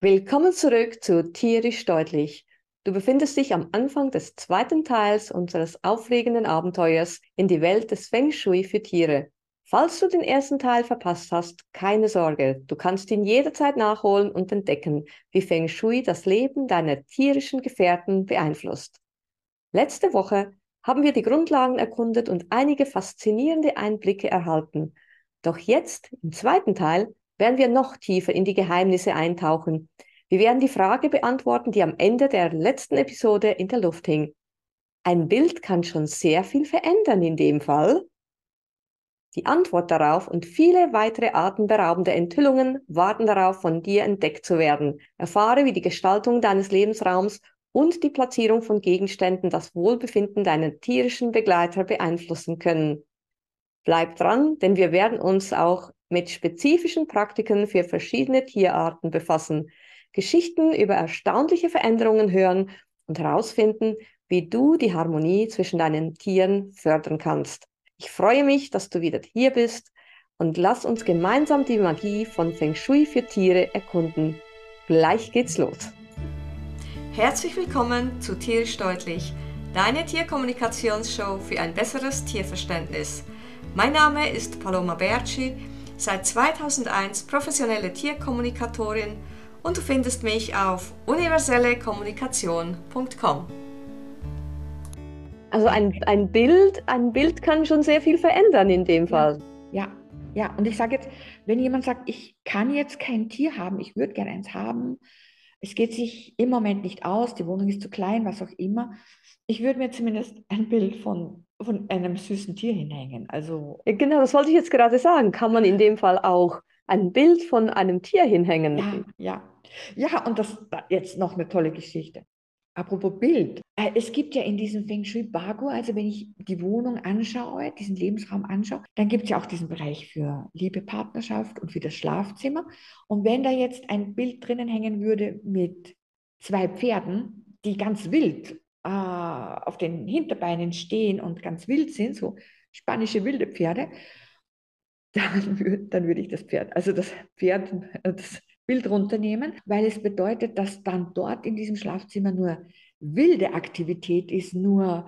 Willkommen zurück zu Tierisch Deutlich. Du befindest dich am Anfang des zweiten Teils unseres aufregenden Abenteuers in die Welt des Feng Shui für Tiere. Falls du den ersten Teil verpasst hast, keine Sorge, du kannst ihn jederzeit nachholen und entdecken, wie Feng Shui das Leben deiner tierischen Gefährten beeinflusst. Letzte Woche haben wir die Grundlagen erkundet und einige faszinierende Einblicke erhalten. Doch jetzt, im zweiten Teil, werden wir noch tiefer in die Geheimnisse eintauchen. Wir werden die Frage beantworten, die am Ende der letzten Episode in der Luft hing. Ein Bild kann schon sehr viel verändern in dem Fall. Die Antwort darauf und viele weitere atemberaubende Enthüllungen warten darauf, von dir entdeckt zu werden. Erfahre, wie die Gestaltung deines Lebensraums und die Platzierung von Gegenständen das Wohlbefinden deiner tierischen Begleiter beeinflussen können. Bleib dran, denn wir werden uns auch mit spezifischen Praktiken für verschiedene Tierarten befassen, Geschichten über erstaunliche Veränderungen hören und herausfinden, wie du die Harmonie zwischen deinen Tieren fördern kannst. Ich freue mich, dass du wieder hier bist und lass uns gemeinsam die Magie von Feng Shui für Tiere erkunden. Gleich geht's los. Herzlich willkommen zu Tierisch Deutlich, deine Tierkommunikationsshow für ein besseres Tierverständnis. Mein Name ist Paloma Berci seit 2001 professionelle Tierkommunikatorin und du findest mich auf universellekommunikation.com. Also ein, ein, Bild, ein Bild kann schon sehr viel verändern in dem Fall. Ja, ja. Und ich sage jetzt, wenn jemand sagt, ich kann jetzt kein Tier haben, ich würde gerne eins haben, es geht sich im Moment nicht aus, die Wohnung ist zu klein, was auch immer, ich würde mir zumindest ein Bild von von einem süßen Tier hinhängen. Also genau, das wollte ich jetzt gerade sagen. Kann man in dem Fall auch ein Bild von einem Tier hinhängen? Ja, ja. Ja, und das jetzt noch eine tolle Geschichte. Apropos Bild. Äh, es gibt ja in diesem Feng Shui Bago, also wenn ich die Wohnung anschaue, diesen Lebensraum anschaue, dann gibt es ja auch diesen Bereich für Liebe, Partnerschaft und für das Schlafzimmer. Und wenn da jetzt ein Bild drinnen hängen würde mit zwei Pferden, die ganz wild äh, auf den Hinterbeinen stehen und ganz wild sind, so spanische wilde Pferde, dann, würd, dann würde ich das Pferd, also das Pferd, das Bild runternehmen, weil es bedeutet, dass dann dort in diesem Schlafzimmer nur wilde Aktivität ist, nur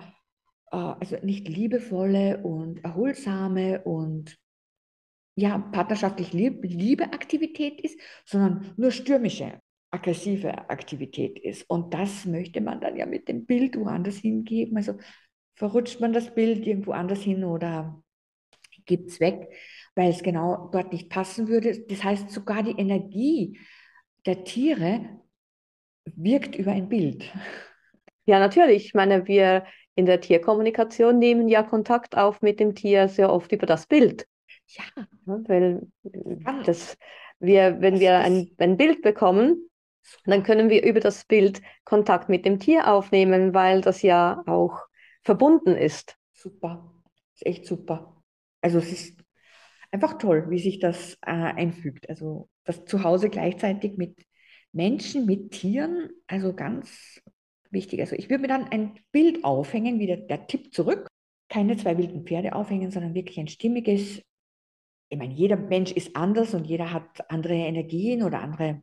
äh, also nicht liebevolle und erholsame und ja, partnerschaftlich lieb, Liebe Aktivität ist, sondern nur stürmische aggressive Aktivität ist. Und das möchte man dann ja mit dem Bild woanders hingeben. Also verrutscht man das Bild irgendwo anders hin oder gibt es weg, weil es genau dort nicht passen würde. Das heißt, sogar die Energie der Tiere wirkt über ein Bild. Ja, natürlich. Ich meine, wir in der Tierkommunikation nehmen ja Kontakt auf mit dem Tier sehr oft über das Bild. Ja, weil das, wir, wenn wir ein, ein Bild bekommen, dann können wir über das Bild Kontakt mit dem Tier aufnehmen, weil das ja auch verbunden ist. Super, ist echt super. Also es ist einfach toll, wie sich das äh, einfügt. Also das Zuhause gleichzeitig mit Menschen, mit Tieren, also ganz wichtig. Also ich würde mir dann ein Bild aufhängen, wieder der Tipp zurück. Keine zwei wilden Pferde aufhängen, sondern wirklich ein stimmiges. Ich meine, jeder Mensch ist anders und jeder hat andere Energien oder andere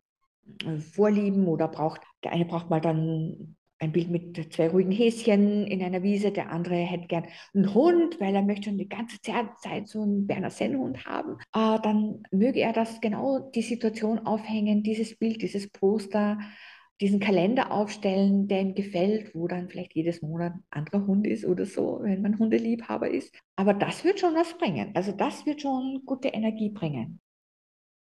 äh, Vorlieben oder braucht, der eine braucht mal dann ein Bild mit zwei ruhigen Häschen in einer Wiese, der andere hätte gern einen Hund, weil er möchte schon die ganze Zeit so einen Berner Sennhund haben. Äh, dann möge er das genau die Situation aufhängen, dieses Bild, dieses Poster, diesen Kalender aufstellen, der ihm gefällt, wo dann vielleicht jedes Monat ein anderer Hund ist oder so, wenn man Hundeliebhaber ist. Aber das wird schon was bringen. Also das wird schon gute Energie bringen.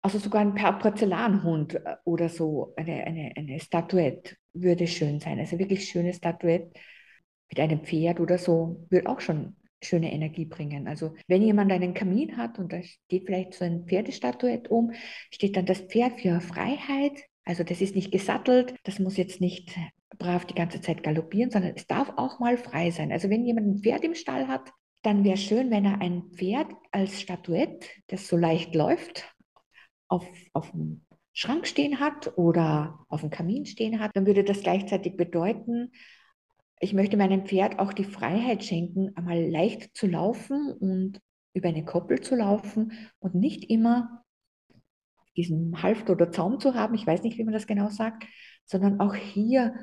Also sogar ein Porzellanhund äh, oder so, eine, eine, eine Statuette würde schön sein. Also wirklich schöne Statuette mit einem Pferd oder so, würde auch schon schöne Energie bringen. Also wenn jemand einen Kamin hat und da steht vielleicht so ein Pferdestatuett um, steht dann das Pferd für Freiheit. Also das ist nicht gesattelt, das muss jetzt nicht brav die ganze Zeit galoppieren, sondern es darf auch mal frei sein. Also wenn jemand ein Pferd im Stall hat, dann wäre schön, wenn er ein Pferd als Statuette, das so leicht läuft, auf, auf dem Schrank stehen hat oder auf dem Kamin stehen hat, dann würde das gleichzeitig bedeuten, ich möchte meinem Pferd auch die Freiheit schenken, einmal leicht zu laufen und über eine Koppel zu laufen und nicht immer diesen Halfter oder Zaum zu haben, ich weiß nicht, wie man das genau sagt, sondern auch hier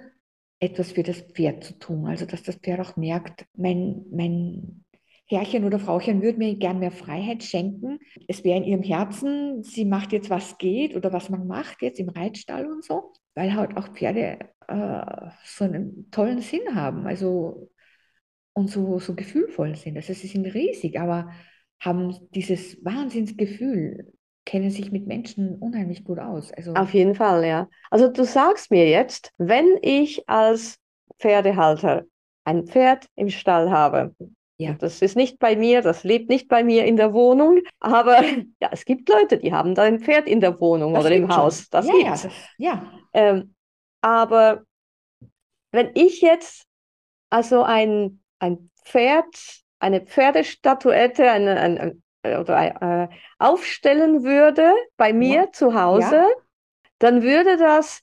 etwas für das Pferd zu tun. Also dass das Pferd auch merkt, mein, mein Herrchen oder Frauchen würde mir gern mehr Freiheit schenken. Es wäre in ihrem Herzen, sie macht jetzt, was geht oder was man macht jetzt im Reitstall und so, weil halt auch Pferde äh, so einen tollen Sinn haben also, und so, so gefühlvoll sind. Also sie sind riesig, aber haben dieses Wahnsinnsgefühl, kennen sich mit Menschen unheimlich gut aus. Also, Auf jeden Fall, ja. Also du sagst mir jetzt, wenn ich als Pferdehalter ein Pferd im Stall habe, ja. Das ist nicht bei mir, das lebt nicht bei mir in der Wohnung, aber ja, es gibt Leute, die haben da ein Pferd in der Wohnung das oder im Haus. Das ja, gibt's. Ja, das, ja. Ähm, aber wenn ich jetzt also ein, ein Pferd, eine Pferdestatuette eine, eine, oder, äh, aufstellen würde bei mir ja. zu Hause, ja. dann würde das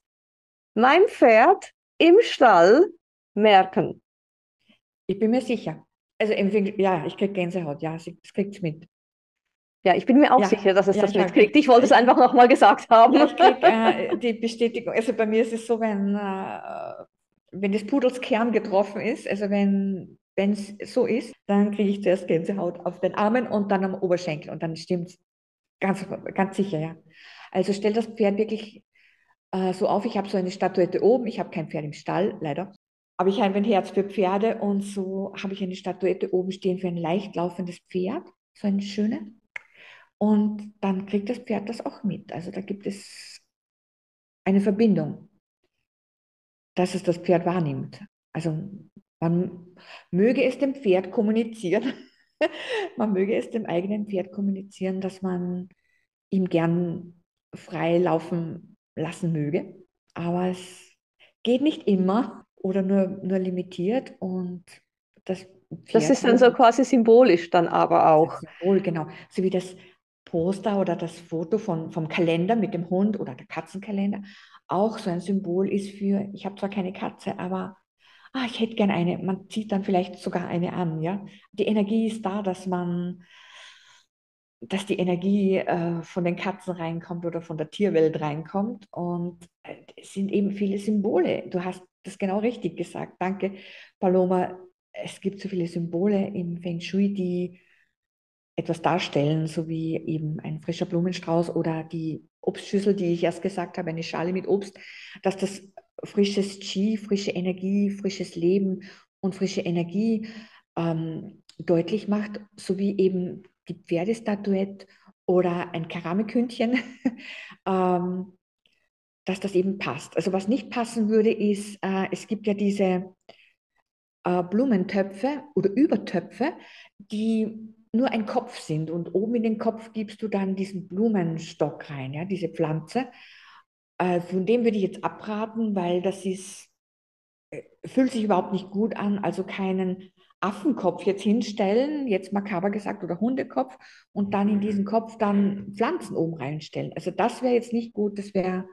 mein Pferd im Stall merken. Ich bin mir sicher. Also ja, ich kriege Gänsehaut, ja, sie kriegt es mit. Ja, ich bin mir auch ja, sicher, dass es ja, das mitkriegt. Ich wollte es einfach nochmal gesagt haben. Ja, ich kriege äh, die Bestätigung. Also bei mir ist es so, wenn, äh, wenn des Pudels Kern getroffen ist, also wenn es so ist, dann kriege ich zuerst Gänsehaut auf den Armen und dann am Oberschenkel und dann stimmt es ganz, ganz sicher, ja. Also stell das Pferd wirklich äh, so auf. Ich habe so eine Statuette oben, ich habe kein Pferd im Stall, leider. Aber ich habe ein Herz für Pferde und so habe ich eine Statuette oben stehen für ein leicht laufendes Pferd, so eine schöne. Und dann kriegt das Pferd das auch mit. Also da gibt es eine Verbindung, dass es das Pferd wahrnimmt. Also man möge es dem Pferd kommunizieren, man möge es dem eigenen Pferd kommunizieren, dass man ihm gern frei laufen lassen möge. Aber es geht nicht immer oder nur, nur limitiert und das Pferd Das ist dann so quasi symbolisch dann aber auch. Symbol, genau. So wie das Poster oder das Foto von, vom Kalender mit dem Hund oder der Katzenkalender auch so ein Symbol ist für, ich habe zwar keine Katze, aber ah, ich hätte gern eine. Man zieht dann vielleicht sogar eine an, ja. Die Energie ist da, dass man dass die Energie äh, von den Katzen reinkommt oder von der Tierwelt reinkommt. Und äh, es sind eben viele Symbole. Du hast das genau richtig gesagt. Danke, Paloma. Es gibt so viele Symbole im Feng Shui, die etwas darstellen, so wie eben ein frischer Blumenstrauß oder die Obstschüssel, die ich erst gesagt habe, eine Schale mit Obst, dass das frisches Qi, frische Energie, frisches Leben und frische Energie ähm, deutlich macht, sowie eben die Pferdestatuette oder ein Keramikhündchen, ähm, dass das eben passt. Also was nicht passen würde, ist, äh, es gibt ja diese äh, Blumentöpfe oder Übertöpfe, die nur ein Kopf sind und oben in den Kopf gibst du dann diesen Blumenstock rein, ja, diese Pflanze. Äh, von dem würde ich jetzt abraten, weil das ist, äh, fühlt sich überhaupt nicht gut an, also keinen Affenkopf jetzt hinstellen, jetzt makaber gesagt, oder Hundekopf und dann in diesen Kopf dann Pflanzen oben reinstellen. Also das wäre jetzt nicht gut, das wäre.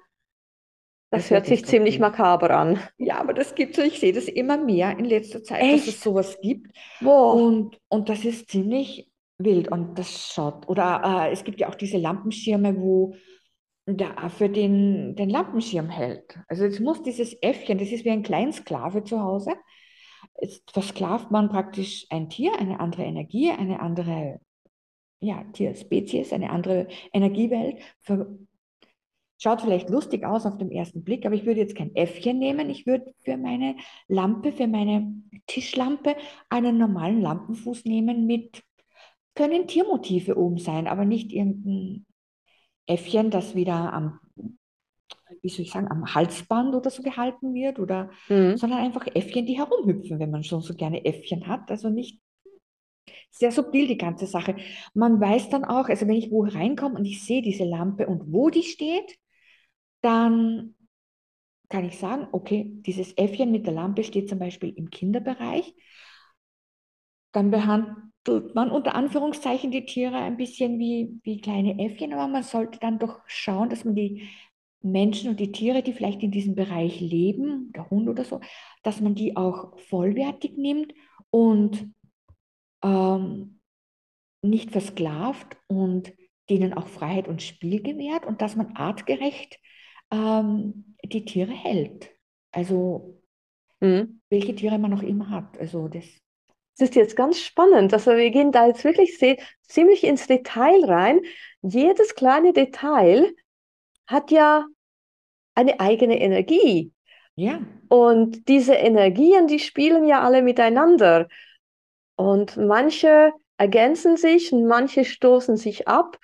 Das, das hört sich ziemlich makaber an. Ja, aber das gibt es, ich sehe das immer mehr in letzter Zeit, Echt? dass es sowas gibt. Boah. Und, und das ist ziemlich wild und das schaut. Oder äh, es gibt ja auch diese Lampenschirme, wo der Affe den, den Lampenschirm hält. Also es muss dieses Äffchen, das ist wie ein Kleinsklave zu Hause, Jetzt versklavt man praktisch ein Tier, eine andere Energie, eine andere ja, Tierspezies, eine andere Energiewelt. Für, schaut vielleicht lustig aus auf den ersten Blick, aber ich würde jetzt kein Äffchen nehmen. Ich würde für meine Lampe, für meine Tischlampe einen normalen Lampenfuß nehmen mit, können Tiermotive oben sein, aber nicht irgendein Äffchen, das wieder am wie soll ich sagen, am Halsband oder so gehalten wird, oder, mhm. sondern einfach Äffchen, die herumhüpfen, wenn man schon so gerne Äffchen hat. Also nicht sehr subtil die ganze Sache. Man weiß dann auch, also wenn ich wo reinkomme und ich sehe diese Lampe und wo die steht, dann kann ich sagen, okay, dieses Äffchen mit der Lampe steht zum Beispiel im Kinderbereich. Dann behandelt man unter Anführungszeichen die Tiere ein bisschen wie, wie kleine Äffchen, aber man sollte dann doch schauen, dass man die Menschen und die Tiere, die vielleicht in diesem Bereich leben, der Hund oder so, dass man die auch vollwertig nimmt und ähm, nicht versklavt und denen auch Freiheit und Spiel gewährt und dass man artgerecht ähm, die Tiere hält. Also mhm. welche Tiere man auch immer hat. Also das. Das ist jetzt ganz spannend. Also wir gehen da jetzt wirklich sehr, ziemlich ins Detail rein. Jedes kleine Detail hat ja eine eigene Energie. Ja. Und diese Energien, die spielen ja alle miteinander. Und manche ergänzen sich und manche stoßen sich ab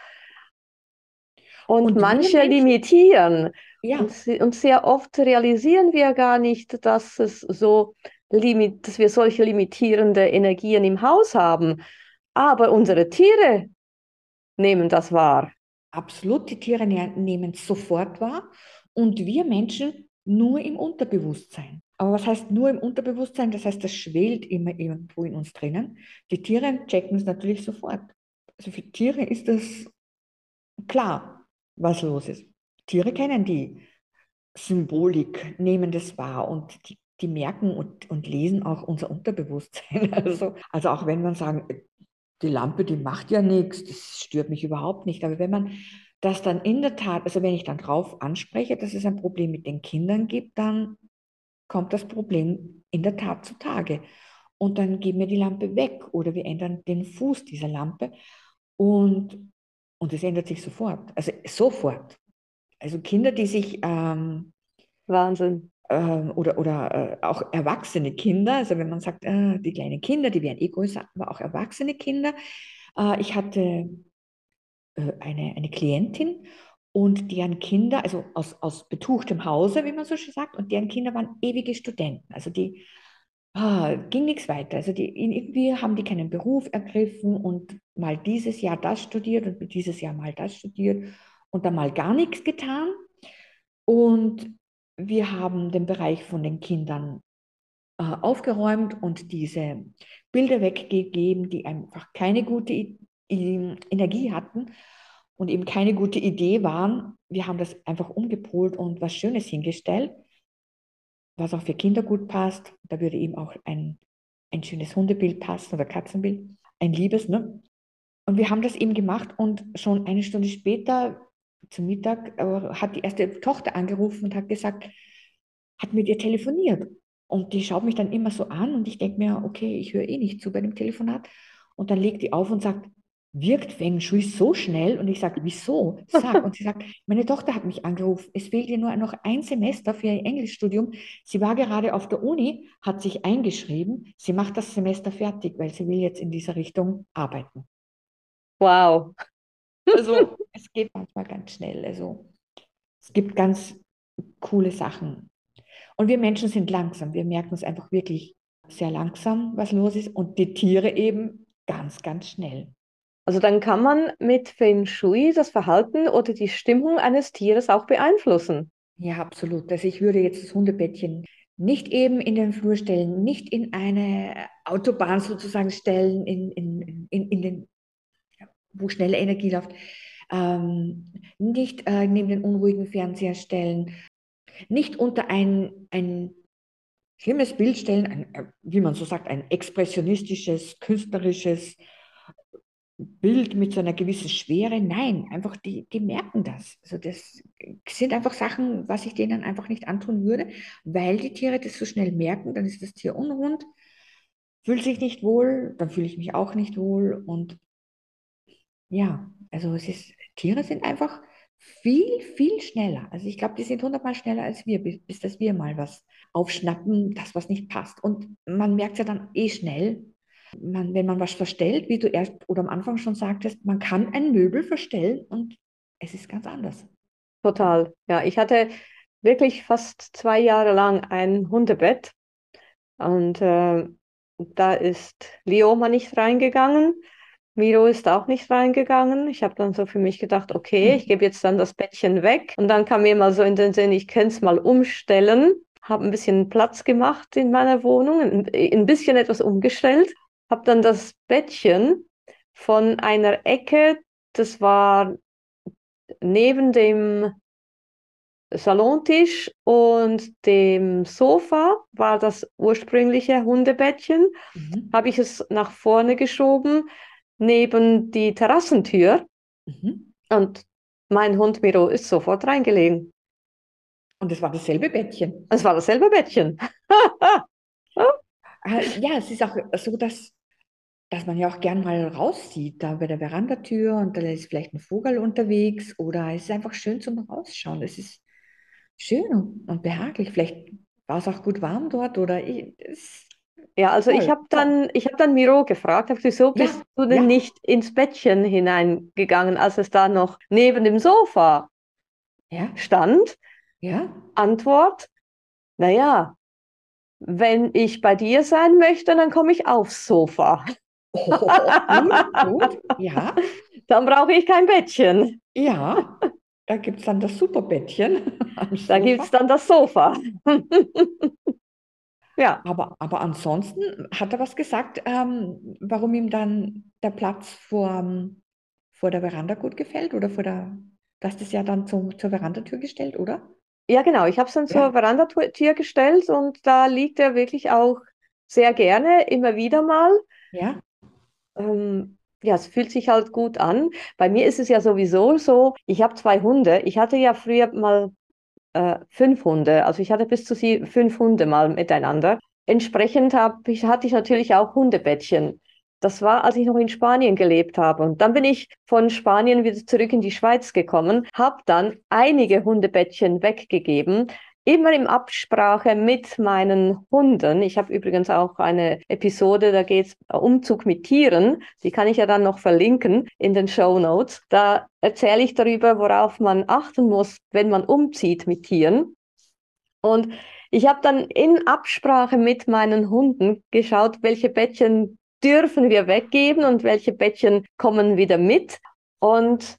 und, und manche limitieren. Ja. Und, und, sehr oft realisieren wir gar nicht, dass es so limit, dass wir solche limitierende Energien im Haus haben. Aber unsere Tiere nehmen das wahr. Absolut, die Tiere ne-, nehmen es sofort wahr und wir Menschen nur im Unterbewusstsein. Aber was heißt nur im Unterbewusstsein? Das heißt, das schwelt immer irgendwo in uns drinnen. Die Tiere checken es natürlich sofort. Also für Tiere ist das klar, was los ist. Tiere kennen die Symbolik, nehmen das wahr und die, die merken und, und lesen auch unser Unterbewusstsein. Also, also auch wenn man sagen, die Lampe, die macht ja nichts, das stört mich überhaupt nicht. Aber wenn man das dann in der Tat, also wenn ich dann drauf anspreche, dass es ein Problem mit den Kindern gibt, dann kommt das Problem in der Tat zutage. Und dann geben wir die Lampe weg oder wir ändern den Fuß dieser Lampe und, und es ändert sich sofort. Also sofort. Also Kinder, die sich... Ähm, Wahnsinn. Ähm, oder, oder äh, auch erwachsene Kinder, also wenn man sagt, äh, die kleinen Kinder, die werden eh größer, aber auch erwachsene Kinder. Äh, ich hatte eine, eine Klientin und deren Kinder, also aus, aus betuchtem Hause, wie man so schön sagt, und deren Kinder waren ewige Studenten. Also die ah, ging nichts weiter. Also die, irgendwie haben die keinen Beruf ergriffen und mal dieses Jahr das studiert und dieses Jahr mal das studiert und dann mal gar nichts getan. Und wir haben den Bereich von den Kindern äh, aufgeräumt und diese Bilder weggegeben, die einfach keine gute Energie hatten und eben keine gute Idee waren. Wir haben das einfach umgepolt und was Schönes hingestellt, was auch für Kinder gut passt. Da würde eben auch ein, ein schönes Hundebild passen oder Katzenbild, ein liebes. Ne? Und wir haben das eben gemacht und schon eine Stunde später zum Mittag hat die erste Tochter angerufen und hat gesagt, hat mit ihr telefoniert. Und die schaut mich dann immer so an und ich denke mir, okay, ich höre eh nicht zu bei dem Telefonat. Und dann legt die auf und sagt, wirkt Feng Shui so schnell? Und ich sage, wieso? Sag. Und sie sagt, meine Tochter hat mich angerufen. Es fehlt ihr nur noch ein Semester für ihr Englischstudium. Sie war gerade auf der Uni, hat sich eingeschrieben. Sie macht das Semester fertig, weil sie will jetzt in dieser Richtung arbeiten. Wow. Also es geht manchmal ganz schnell. Also es gibt ganz coole Sachen. Und wir Menschen sind langsam. Wir merken es einfach wirklich sehr langsam, was los ist. Und die Tiere eben ganz, ganz schnell. Also dann kann man mit Feng Shui das Verhalten oder die Stimmung eines Tieres auch beeinflussen. Ja, absolut. Also ich würde jetzt das Hundebettchen nicht eben in den Flur stellen, nicht in eine Autobahn sozusagen stellen, in, in, in, in den, wo schnelle Energie läuft, ähm, nicht äh, neben den unruhigen Fernseher stellen, nicht unter ein, ein schlimmes Bild stellen, ein, wie man so sagt, ein expressionistisches, künstlerisches, Bild mit so einer gewissen Schwere. Nein, einfach die, die merken das. Also das sind einfach Sachen, was ich denen einfach nicht antun würde, weil die Tiere das so schnell merken, dann ist das Tier unrund, fühlt sich nicht wohl, dann fühle ich mich auch nicht wohl und ja, also es ist, Tiere sind einfach viel, viel schneller. Also ich glaube, die sind hundertmal schneller als wir, bis, bis dass wir mal was aufschnappen, das was nicht passt. Und man merkt ja dann eh schnell, man, wenn man was verstellt, wie du erst oder am Anfang schon sagtest, man kann ein Möbel verstellen und es ist ganz anders. Total. Ja, ich hatte wirklich fast zwei Jahre lang ein Hundebett und äh, da ist Leo mal nicht reingegangen. Miro ist auch nicht reingegangen. Ich habe dann so für mich gedacht, okay, ich gebe jetzt dann das Bettchen weg. Und dann kam mir mal so in den Sinn, ich könnte es mal umstellen. Habe ein bisschen Platz gemacht in meiner Wohnung, ein bisschen etwas umgestellt habe dann das Bettchen von einer Ecke, das war neben dem Salontisch und dem Sofa war das ursprüngliche Hundebettchen, mhm. habe ich es nach vorne geschoben, neben die Terrassentür. Mhm. Und mein Hund Miro ist sofort reingelegen. Und es war dasselbe Bettchen. Es war dasselbe Bettchen. Äh, ja, es ist auch so, dass, dass man ja auch gern mal raussieht, da bei der Verandatür und da ist vielleicht ein Vogel unterwegs oder es ist einfach schön zum Rausschauen. Es ist schön und, und behaglich. Vielleicht war es auch gut warm dort oder ich, es, Ja, also ich toll, habe dann, ich habe dann Miro gefragt, hab, wieso Ja, bist du denn ja, nicht ins Bettchen hineingegangen, als es da noch neben dem Sofa ja, stand? ja. Antwort, naja, wenn ich bei dir sein möchte, dann komme ich aufs Sofa. Oh, gut, gut. Ja, Dann brauche ich kein Bettchen. ja. Da gibt es dann das Superbettchen Da gibt es dann das Sofa. Ja, Aber, aber ansonsten hat er was gesagt, ähm, warum ihm dann der Platz vor, vor der Veranda gut gefällt oder vor der, du hast es ja dann zum, zur Verandatür gestellt, oder? ja, genau. Ich habe es dann zur Ja, Verandatür gestellt und da liegt er wirklich auch sehr gerne, immer wieder mal. ja, Ähm, ja, es fühlt sich halt gut an. Bei mir ist es ja sowieso so, ich habe zwei Hunde. Ich hatte ja früher mal äh, fünf Hunde. Also ich hatte bis zu sie fünf Hunde mal miteinander. Entsprechend ich, hatte ich natürlich auch Hundebettchen. Das war, als ich noch in Spanien gelebt habe. Und dann bin ich von Spanien wieder zurück in die Schweiz gekommen, habe dann einige Hundebettchen weggegeben, immer in Absprache mit meinen Hunden. Ich habe übrigens auch eine Episode, da geht es Umzug mit Tieren. Die kann ich ja dann noch verlinken in den Show Notes. Da erzähle ich darüber, worauf man achten muss, wenn man umzieht mit Tieren. Und ich habe dann in Absprache mit meinen Hunden geschaut, welche Bettchen dürfen wir weggeben und welche Bettchen kommen wieder mit. Und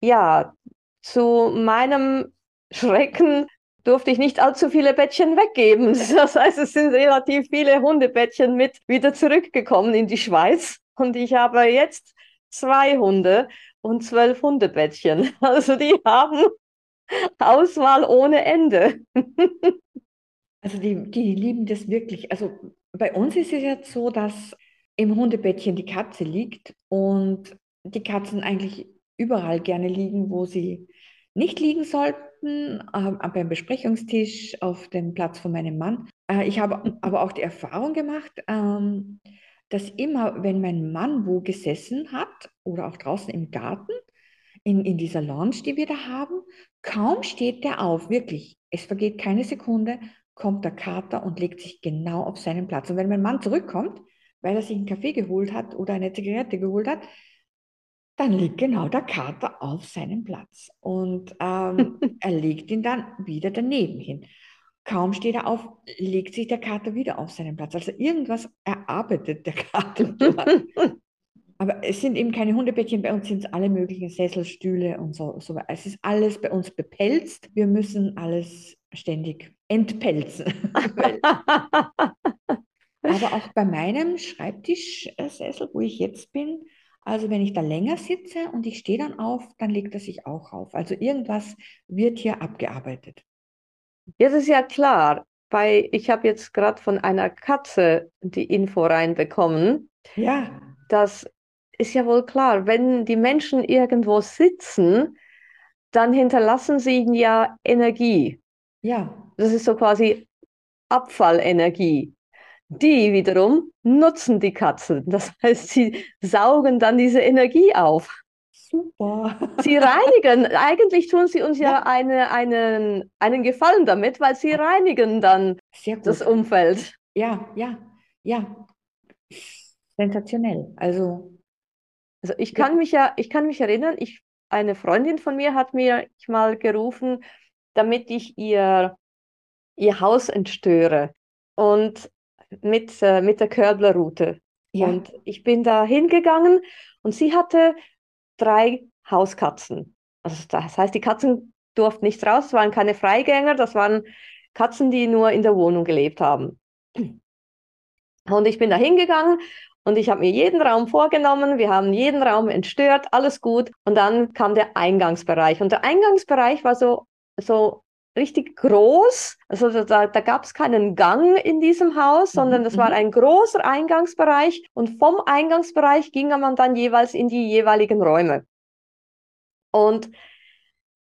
ja, zu meinem Schrecken durfte ich nicht allzu viele Bettchen weggeben. Das heißt, es sind relativ viele Hundebettchen mit wieder zurückgekommen in die Schweiz. Und ich habe jetzt zwei Hunde und zwölf Hundebettchen. Also die haben Auswahl ohne Ende. also die, die lieben das wirklich. Also bei uns ist es jetzt so, dass im Hundebettchen die Katze liegt und die Katzen eigentlich überall gerne liegen, wo sie nicht liegen sollten, ähm, beim Besprechungstisch, auf dem Platz von meinem Mann. Äh, ich habe aber auch die Erfahrung gemacht, ähm, dass immer, wenn mein Mann wo gesessen hat oder auch draußen im Garten, in, in dieser Lounge, die wir da haben, kaum steht der auf, wirklich, es vergeht keine Sekunde, kommt der Kater und legt sich genau auf seinen Platz. Und wenn mein Mann zurückkommt, weil er sich einen Kaffee geholt hat oder eine Zigarette geholt hat, dann liegt genau der Kater auf seinem Platz. Und ähm, er legt ihn dann wieder daneben hin. Kaum steht er auf, legt sich der Kater wieder auf seinen Platz. Also irgendwas erarbeitet der Kater dort. Aber es sind eben keine Hundebettchen, bei uns sind es alle möglichen Sessel, Stühle und so, so. Es ist alles bei uns bepelzt. Wir müssen alles ständig entpelzen. Aber auch bei meinem Schreibtischsessel, wo ich jetzt bin, also wenn ich da länger sitze und ich stehe dann auf, dann legt er sich auch auf. Also irgendwas wird hier abgearbeitet. Das ist ja klar. Bei, ich habe jetzt gerade von einer Katze die Info reinbekommen. Ja, Das ist ja wohl klar. Wenn die Menschen irgendwo sitzen, dann hinterlassen sie ihnen ja Energie. ja, Das ist so quasi Abfallenergie. Die wiederum nutzen die Katzen. Das heißt, sie saugen dann diese Energie auf. super. Sie reinigen, eigentlich tun sie uns ja, Ja. eine, einen, einen Gefallen damit, weil sie reinigen dann das. Umfeld. Ja, ja, ja. Sensationell. Also, Also ich Ja. kann mich ja, ich kann mich erinnern, ich, eine Freundin von mir hat mir mal gerufen, damit ich ihr, ihr Haus entstöre und mit, äh, mit der Körblerroute. ja, Und ich bin da hingegangen und sie hatte drei Hauskatzen. Also das heißt, die Katzen durften nicht raus, waren keine Freigänger, das waren Katzen, die nur in der Wohnung gelebt haben. Und ich bin da hingegangen und ich habe mir jeden Raum vorgenommen, wir haben jeden Raum entstört, alles gut. Und dann kam der Eingangsbereich. Und der Eingangsbereich war so, so richtig groß. Also da, da gab es keinen Gang in diesem Haus, sondern Mhm, das war mhm. ein großer Eingangsbereich. Und vom Eingangsbereich ging man dann jeweils in die jeweiligen Räume. Und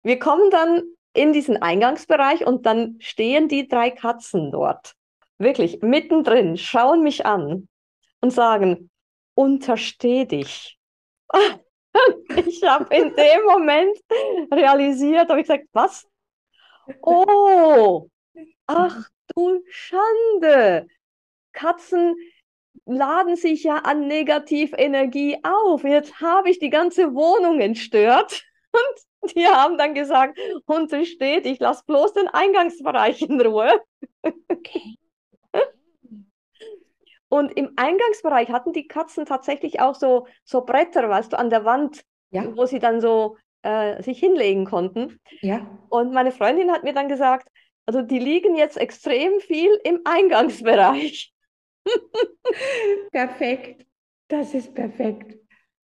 wir kommen dann in diesen Eingangsbereich und dann stehen die drei Katzen dort. Wirklich mittendrin, schauen mich an und sagen, untersteh dich. ich habe in dem Moment realisiert, habe ich gesagt, was? Oh, ach du Schande. Katzen laden sich ja an Negativenergie auf. Jetzt habe ich die ganze Wohnung entstört. Und die haben dann gesagt, untersteht, ich lasse bloß den Eingangsbereich in Ruhe. Okay. Und im Eingangsbereich hatten die Katzen tatsächlich auch so, so Bretter, weißt du, an der Wand, ja. wo sie dann so äh, sich hinlegen konnten. Ja. Und meine Freundin hat mir dann gesagt, also die liegen jetzt extrem viel im Eingangsbereich. perfekt. Das ist perfekt.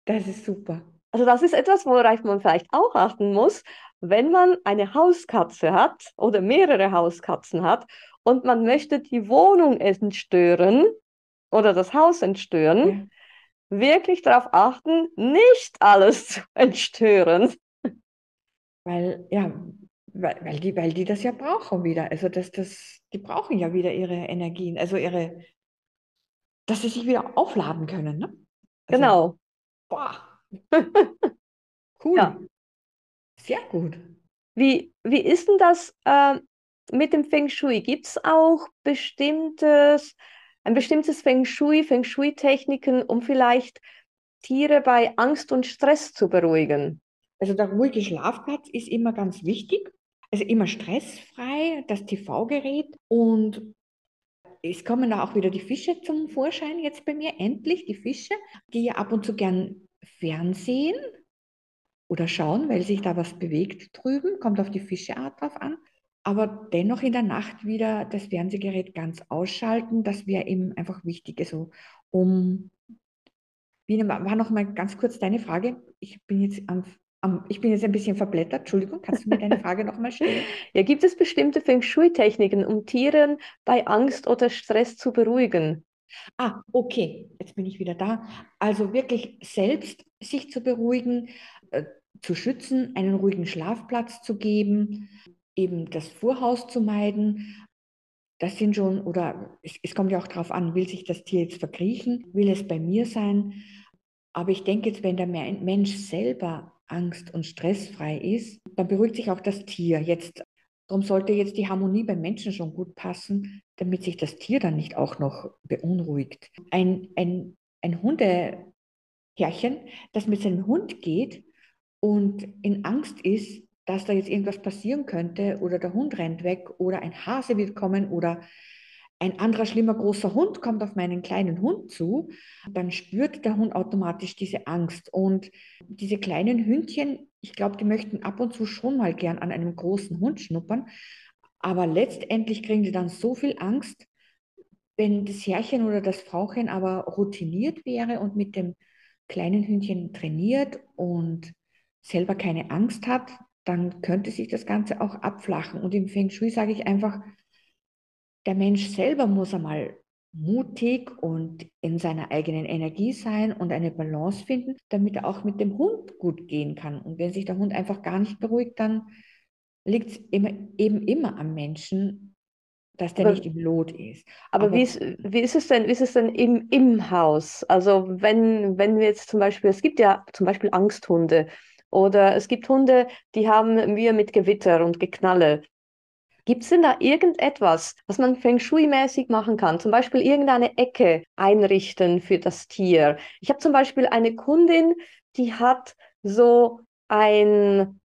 Das ist super. Also das ist etwas, worauf man vielleicht auch achten muss, wenn man eine Hauskatze hat oder mehrere Hauskatzen hat und man möchte die Wohnung entstören, oder das Haus entstören, ja. wirklich darauf achten, nicht alles zu entstören. Weil, ja, weil, weil, die, weil die das ja brauchen wieder. Also das, das, die brauchen ja wieder ihre Energien, also ihre, dass sie sich wieder aufladen können. Ne? Also, genau. Boah. cool. Ja. Sehr gut. Wie, wie ist denn das äh, mit dem Feng Shui? Gibt es auch bestimmtes ein bestimmtes Feng Shui, Feng Shui-Techniken, um vielleicht Tiere bei Angst und Stress zu beruhigen? Also der ruhige Schlafplatz ist immer ganz wichtig. Also immer stressfrei, das TV-Gerät und es kommen da auch wieder die Fische zum Vorschein jetzt bei mir, endlich die Fische, die ja ab und zu gern Fernsehen oder schauen, weil sich da was bewegt drüben, kommt auf die Fischeart drauf an aber dennoch in der Nacht wieder das Fernsehgerät ganz ausschalten, das wäre eben einfach wichtig. Also um, wie war noch mal ganz kurz deine Frage? Ich bin jetzt am, am, ich bin jetzt ein bisschen verblättert. Entschuldigung, kannst du mir deine Frage noch mal stellen? Ja, gibt es bestimmte Feng Shui-Techniken, um Tieren bei Angst oder Stress zu beruhigen? Ah, okay, jetzt bin ich wieder da. Also wirklich selbst sich zu beruhigen, äh, zu schützen, einen ruhigen Schlafplatz zu geben, eben das Vorhaus zu meiden. Das sind schon, oder es, es kommt ja auch darauf an, will sich das Tier jetzt verkriechen, will es bei mir sein. Aber ich denke jetzt, wenn der Mensch selber angst- und stressfrei ist, dann beruhigt sich auch das Tier. Jetzt, darum sollte jetzt die Harmonie beim Menschen schon gut passen, damit sich das Tier dann nicht auch noch beunruhigt. Ein, ein, ein Hundeherrchen, das mit seinem Hund geht und in Angst ist, dass da jetzt irgendwas passieren könnte oder der Hund rennt weg oder ein Hase wird kommen oder ein anderer schlimmer großer Hund kommt auf meinen kleinen Hund zu, dann spürt der Hund automatisch diese Angst. Und diese kleinen Hündchen, ich glaube, die möchten ab und zu schon mal gern an einem großen Hund schnuppern, aber letztendlich kriegen die dann so viel Angst, wenn das Herrchen oder das Frauchen aber routiniert wäre und mit dem kleinen Hündchen trainiert und selber keine Angst hat, dann könnte sich das Ganze auch abflachen. Und im Feng Shui sage ich einfach, der Mensch selber muss einmal mutig und in seiner eigenen Energie sein und eine Balance finden, damit er auch mit dem Hund gut gehen kann. Und wenn sich der Hund einfach gar nicht beruhigt, dann liegt es immer, eben immer am Menschen, dass der aber, nicht im Lot ist. Aber, aber wie, ist, wie ist es denn, wie ist es denn im, im Haus? Also wenn, wenn wir jetzt zum Beispiel, es gibt ja zum Beispiel Angsthunde, oder es gibt Hunde, die haben Mühe mit Gewitter und Geknalle. Gibt es denn da irgendetwas, was man Feng Shui-mäßig machen kann? Zum Beispiel irgendeine Ecke einrichten für das Tier. Ich habe zum Beispiel eine Kundin, die hat so ein,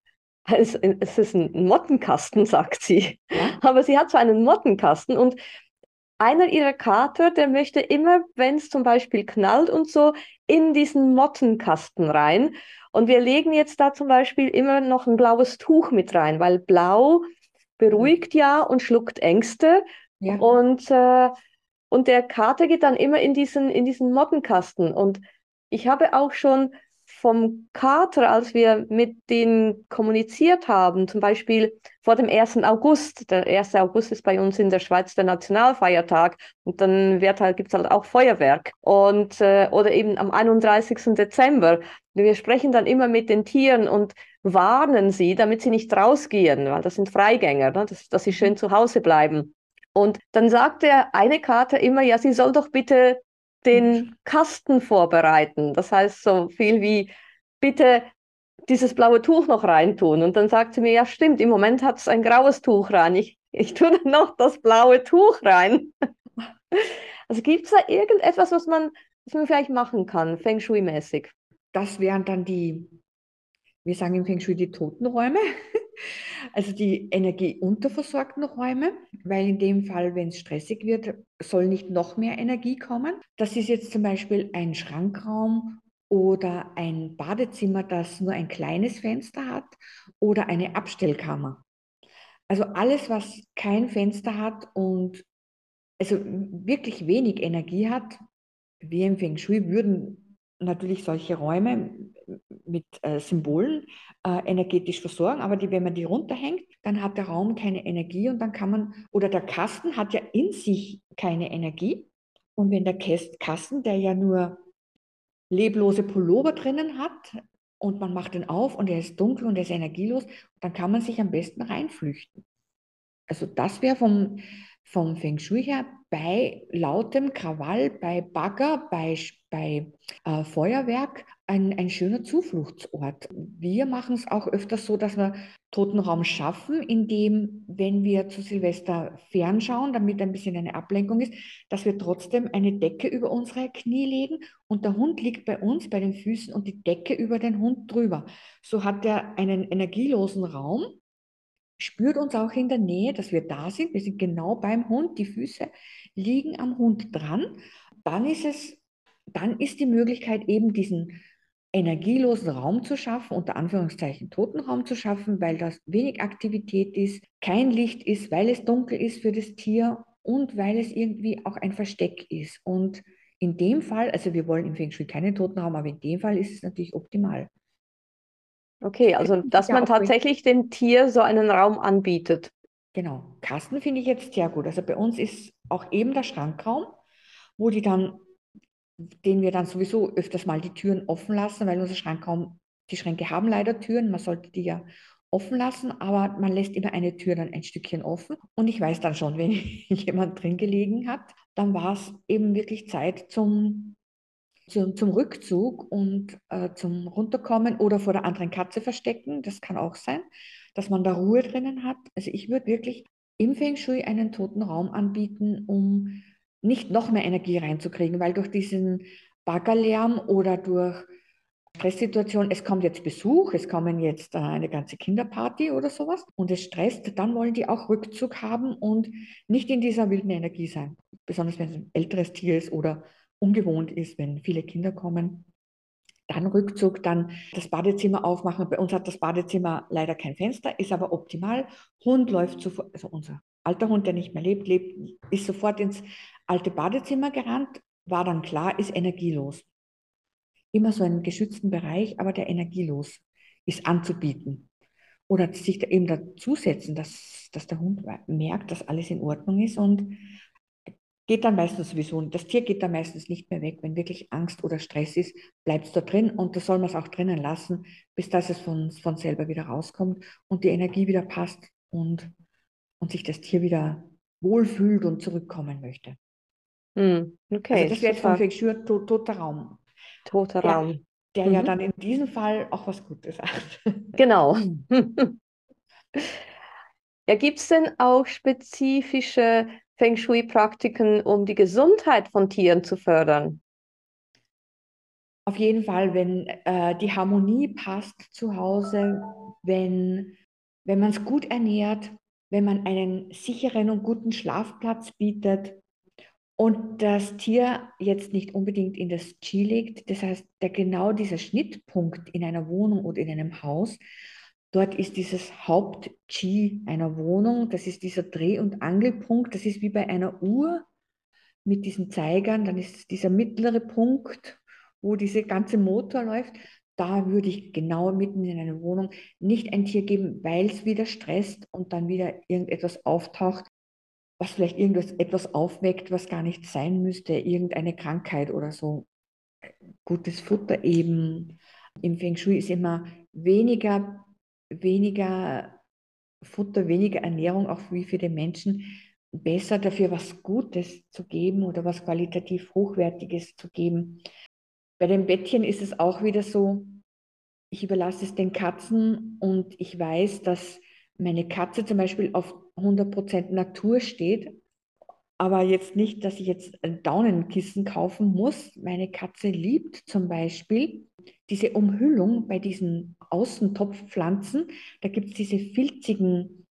es, ist ein Mottenkasten, sagt sie. Ja? Aber sie hat so einen Mottenkasten und einer ihrer Kater, der möchte immer, wenn es zum Beispiel knallt und so, in diesen Mottenkasten rein. Und wir legen jetzt da zum Beispiel immer noch ein blaues Tuch mit rein, weil blau beruhigt ja und schluckt Ängste. Ja. Und, äh, und der Kater geht dann immer in diesen, in diesen Mottenkasten. Und ich habe auch schon vom Kater, als wir mit denen kommuniziert haben, zum Beispiel vor dem 1. August. Der 1. August ist bei uns in der Schweiz der Nationalfeiertag und dann wird halt, gibt es halt auch Feuerwerk. Und, äh, oder eben am 31. Dezember. Wir sprechen dann immer mit den Tieren und warnen sie, damit sie nicht rausgehen, weil das sind Freigänger, ne? dass, dass sie schön zu Hause bleiben. Und dann sagt der eine Kater immer, ja, sie soll doch bitte den Kasten vorbereiten. Das heißt so viel wie, bitte dieses blaue Tuch noch reintun. Und dann sagt sie mir, ja stimmt, im Moment hat es ein graues Tuch rein. Ich, ich tue dann noch das blaue Tuch rein. Also gibt es da irgendetwas, was man, was man vielleicht machen kann, Feng Shui-mäßig? Das wären dann die, wir sagen im Feng Shui die Totenräume, also die energieunterversorgten Räume, weil in dem Fall, wenn es stressig wird, soll nicht noch mehr Energie kommen. Das ist jetzt zum Beispiel ein Schrankraum oder ein Badezimmer, das nur ein kleines Fenster hat oder eine Abstellkammer. Also alles, was kein Fenster hat und also wirklich wenig Energie hat, wir im Feng Shui würden natürlich solche Räume mit äh, Symbolen äh, energetisch versorgen, aber die, wenn man die runterhängt, dann hat der Raum keine Energie und dann kann man, oder der Kasten hat ja in sich keine Energie. Und wenn der Kasten, der ja nur leblose Pullover drinnen hat und man macht ihn auf und er ist dunkel und er ist energielos, dann kann man sich am besten reinflüchten. Also das wäre vom, vom Feng Shui her bei lautem Krawall, bei Bagger, bei, bei äh, Feuerwerk ein, ein schöner Zufluchtsort. Wir machen es auch öfters so, dass wir Totenraum schaffen, indem, wenn wir zu Silvester fernschauen, damit ein bisschen eine Ablenkung ist, dass wir trotzdem eine Decke über unsere Knie legen und der Hund liegt bei uns bei den Füßen und die Decke über den Hund drüber. So hat er einen energielosen Raum, spürt uns auch in der Nähe, dass wir da sind. Wir sind genau beim Hund, die Füße liegen am Hund dran. Dann ist es, dann ist die Möglichkeit eben diesen energielosen Raum zu schaffen, unter Anführungszeichen Totenraum zu schaffen, weil das wenig Aktivität ist, kein Licht ist, weil es dunkel ist für das Tier und weil es irgendwie auch ein Versteck ist. Und in dem Fall, also wir wollen im Feng Shui keinen Totenraum, aber in dem Fall ist es natürlich optimal. Okay, also dass man tatsächlich dem Tier so einen Raum anbietet. Genau. Kasten finde ich jetzt sehr gut. Also bei uns ist auch eben der Schrankraum, wo die dann den wir dann sowieso öfters mal die Türen offen lassen, weil unser Schrankraum, die Schränke haben leider Türen, man sollte die ja offen lassen, aber man lässt immer eine Tür dann ein Stückchen offen. Und ich weiß dann schon, wenn jemand drin gelegen hat, dann war es eben wirklich Zeit zum, zum, zum Rückzug und äh, zum Runterkommen oder vor der anderen Katze verstecken. Das kann auch sein, dass man da Ruhe drinnen hat. Also ich würde wirklich im Feng Shui einen toten Raum anbieten, um nicht noch mehr Energie reinzukriegen, weil durch diesen Baggerlärm oder durch Stresssituation, es kommt jetzt Besuch, es kommen jetzt äh, eine ganze Kinderparty oder sowas und es stresst, dann wollen die auch Rückzug haben und nicht in dieser wilden Energie sein. Besonders wenn es ein älteres Tier ist oder ungewohnt ist, wenn viele Kinder kommen. Dann Rückzug, dann das Badezimmer aufmachen. Bei uns hat das Badezimmer leider kein Fenster, ist aber optimal. Hund läuft sofort, also unser alter Hund, der nicht mehr lebt, lebt, ist sofort ins alte Badezimmer gerannt, war dann klar, ist energielos. Immer so einen geschützten Bereich, aber der energielos ist anzubieten. Oder sich da eben dazusetzen, dass, dass der Hund merkt, dass alles in Ordnung ist und geht dann meistens sowieso, das Tier geht dann meistens nicht mehr weg. Wenn wirklich Angst oder Stress ist, bleibt es da drin und da soll man es auch drinnen lassen, bis dass es von, von selber wieder rauskommt und die Energie wieder passt und, und sich das Tier wieder wohlfühlt und zurückkommen möchte. Hm, okay, also das wäre jetzt vom Feng Shui to toter Raum. Toter der, Raum. Der mhm. ja dann in diesem Fall auch was Gutes hat. Genau. ja, gibt es denn auch spezifische Feng Shui-Praktiken, um die Gesundheit von Tieren zu fördern? Auf jeden Fall, wenn äh, die Harmonie passt zu Hause, wenn, wenn man es gut ernährt, wenn man einen sicheren und guten Schlafplatz bietet, und das Tier jetzt nicht unbedingt in das Qi liegt, das heißt, der genau dieser Schnittpunkt in einer Wohnung oder in einem Haus, dort ist dieses Haupt-Qi einer Wohnung, das ist dieser Dreh- und Angelpunkt, das ist wie bei einer Uhr mit diesen Zeigern, dann ist dieser mittlere Punkt, wo dieser ganze Motor läuft, da würde ich genau mitten in einer Wohnung nicht ein Tier geben, weil es wieder stresst und dann wieder irgendetwas auftaucht, was vielleicht irgendwas etwas aufweckt, was gar nicht sein müsste, irgendeine Krankheit oder so. Gutes Futter eben. Im Feng Shui ist immer weniger, weniger Futter, weniger Ernährung, auch wie für den Menschen, besser dafür was Gutes zu geben oder was qualitativ Hochwertiges zu geben. Bei den Bettchen ist es auch wieder so, ich überlasse es den Katzen und ich weiß, dass meine Katze zum Beispiel auf 100% Natur steht, aber jetzt nicht, dass ich jetzt ein Daunenkissen kaufen muss. Meine Katze liebt zum Beispiel diese Umhüllung bei diesen Außentopfpflanzen. Da gibt es diese filzigen,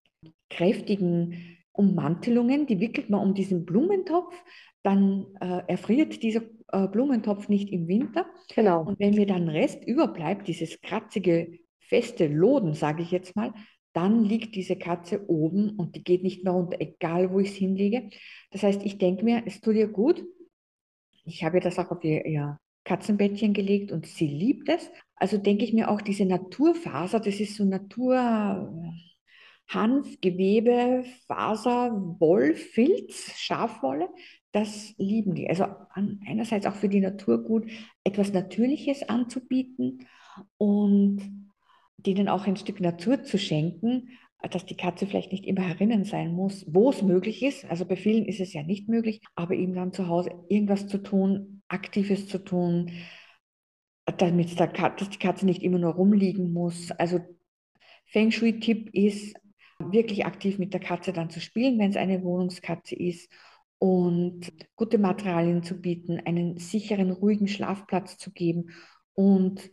kräftigen Ummantelungen, die wickelt man um diesen Blumentopf. Dann äh, erfriert dieser äh, Blumentopf nicht im Winter. Genau. Und wenn mir dann Rest überbleibt, dieses kratzige, feste Loden, sage ich jetzt mal, dann liegt diese Katze oben und die geht nicht mehr runter, egal wo ich es hinlege. Das heißt, ich denke mir, es tut ihr gut. Ich habe das auch auf ihr, ihr Katzenbettchen gelegt und sie liebt es. Also denke ich mir auch, diese Naturfaser, das ist so Natur, Hanf, Gewebe, Faser, Woll, Filz, Schafwolle, das lieben die. Also einerseits auch für die Natur gut, etwas Natürliches anzubieten und denen auch ein Stück Natur zu schenken, dass die Katze vielleicht nicht immer herinnen sein muss, wo es möglich ist. Also bei vielen ist es ja nicht möglich, aber eben dann zu Hause irgendwas zu tun, Aktives zu tun, damit dass die Katze nicht immer nur rumliegen muss. Also Feng Shui-Tipp ist, wirklich aktiv mit der Katze dann zu spielen, wenn es eine Wohnungskatze ist und gute Materialien zu bieten, einen sicheren, ruhigen Schlafplatz zu geben und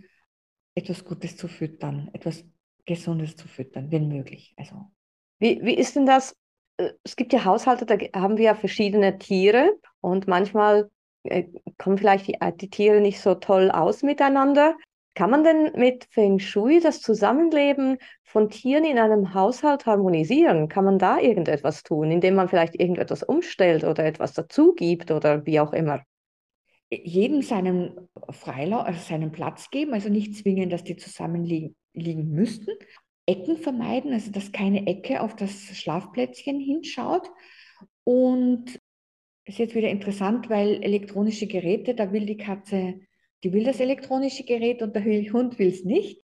etwas Gutes zu füttern, etwas Gesundes zu füttern, wenn möglich. Also. Wie, wie ist denn das? Äh, es gibt ja Haushalte, da haben wir ja verschiedene Tiere und manchmal äh, kommen vielleicht die, äh, die Tiere nicht so toll aus miteinander. Kann man denn mit Feng Shui das Zusammenleben von Tieren in einem Haushalt harmonisieren? Kann man da irgendetwas tun, indem man vielleicht irgendetwas umstellt oder etwas dazugibt oder wie auch immer? Jedem seinen Freilauf, also seinen Platz geben, also nicht zwingen, dass die zusammenliegen liegen müssten. Ecken vermeiden, also dass keine Ecke auf das Schlafplätzchen hinschaut. Und es ist jetzt wieder interessant, weil elektronische Geräte, da will die Katze, die will das elektronische Gerät und der Hund will es nicht